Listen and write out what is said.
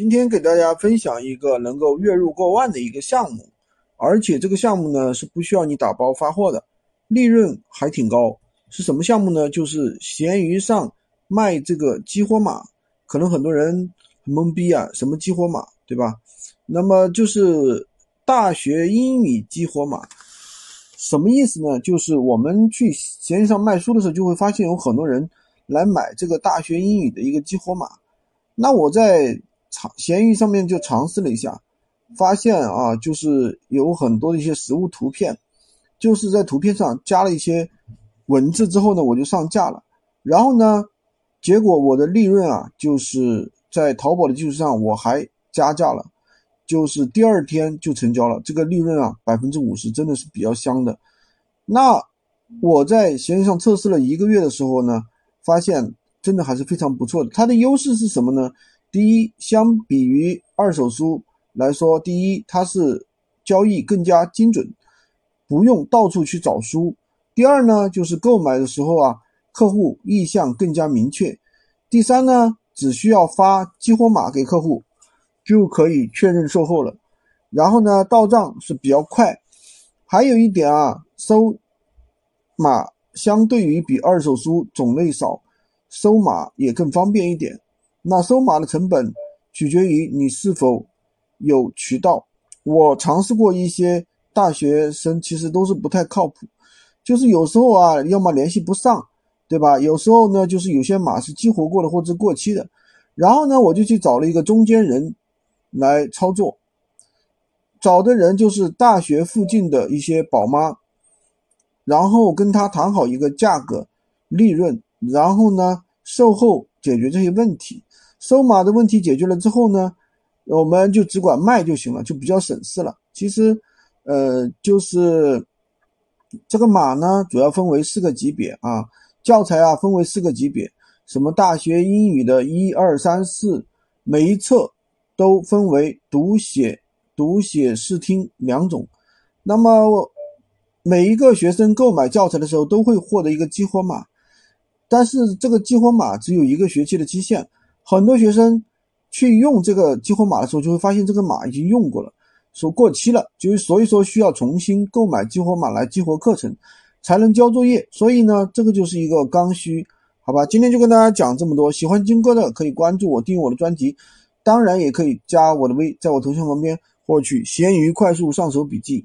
今天给大家分享一个能够月入过万的一个项目，而且这个项目呢是不需要你打包发货的，利润还挺高。是什么项目呢？就是闲鱼上卖这个激活码。可能很多人很懵逼啊，什么激活码，对吧？那么就是大学英语激活码，什么意思呢？就是我们去闲鱼上卖书的时候，就会发现有很多人来买这个大学英语的一个激活码。那我在尝闲鱼上面就尝试了一下，发现啊，就是有很多的一些实物图片，就是在图片上加了一些文字之后呢，我就上架了，然后呢，结果我的利润啊，就是在淘宝的基础上我还加价了，就是第二天就成交了，这个利润啊百分之五十真的是比较香的。那我在闲鱼上测试了一个月的时候呢，发现真的还是非常不错的。它的优势是什么呢？第一，相比于二手书来说，第一它是交易更加精准，不用到处去找书。第二呢，就是购买的时候啊，客户意向更加明确。第三呢，只需要发激活码给客户，就可以确认售后了。然后呢，到账是比较快。还有一点啊，收码相对于比二手书种类少，收码也更方便一点。那收码的成本取决于你是否有渠道。我尝试过一些大学生，其实都是不太靠谱。就是有时候啊，要么联系不上，对吧？有时候呢，就是有些码是激活过的或者过期的。然后呢，我就去找了一个中间人来操作。找的人就是大学附近的一些宝妈，然后跟他谈好一个价格、利润，然后呢，售后解决这些问题。收码的问题解决了之后呢，我们就只管卖就行了，就比较省事了。其实，呃，就是这个码呢，主要分为四个级别啊，教材啊分为四个级别，什么大学英语的一二三四，每一册都分为读写、读写试听两种。那么每一个学生购买教材的时候都会获得一个激活码，但是这个激活码只有一个学期的期限。很多学生去用这个激活码的时候，就会发现这个码已经用过了，说过期了，就所以说需要重新购买激活码来激活课程，才能交作业。所以呢，这个就是一个刚需，好吧？今天就跟大家讲这么多，喜欢金哥的可以关注我，订阅我的专辑，当然也可以加我的微，在我头像旁边获取闲鱼快速上手笔记。